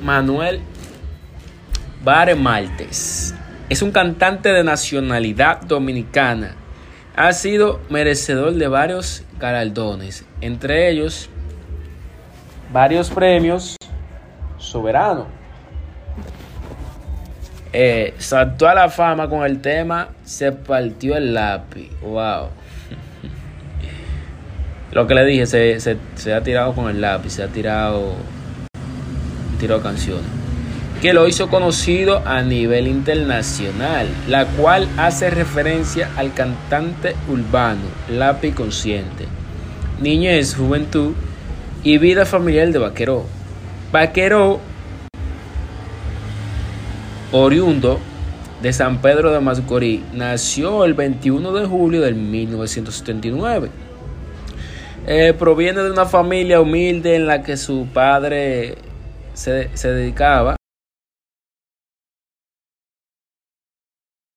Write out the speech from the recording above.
Manuel Bare Maltes. Es un cantante de nacionalidad dominicana. Ha sido merecedor de varios galardones, entre ellos varios premios soberanos. Eh, saltó a la fama con el tema Se partió el lápiz. Wow. Lo que le dije, se, se, se ha tirado con el lápiz, se ha tirado, tirado canciones. Que lo hizo conocido a nivel internacional, la cual hace referencia al cantante urbano Lápiz Consciente. Niñez, juventud y vida familiar de Vaquero. Vaquero, oriundo de San Pedro de Macorís, nació el 21 de julio de 1979. Eh, proviene de una familia humilde en la que su padre se, se dedicaba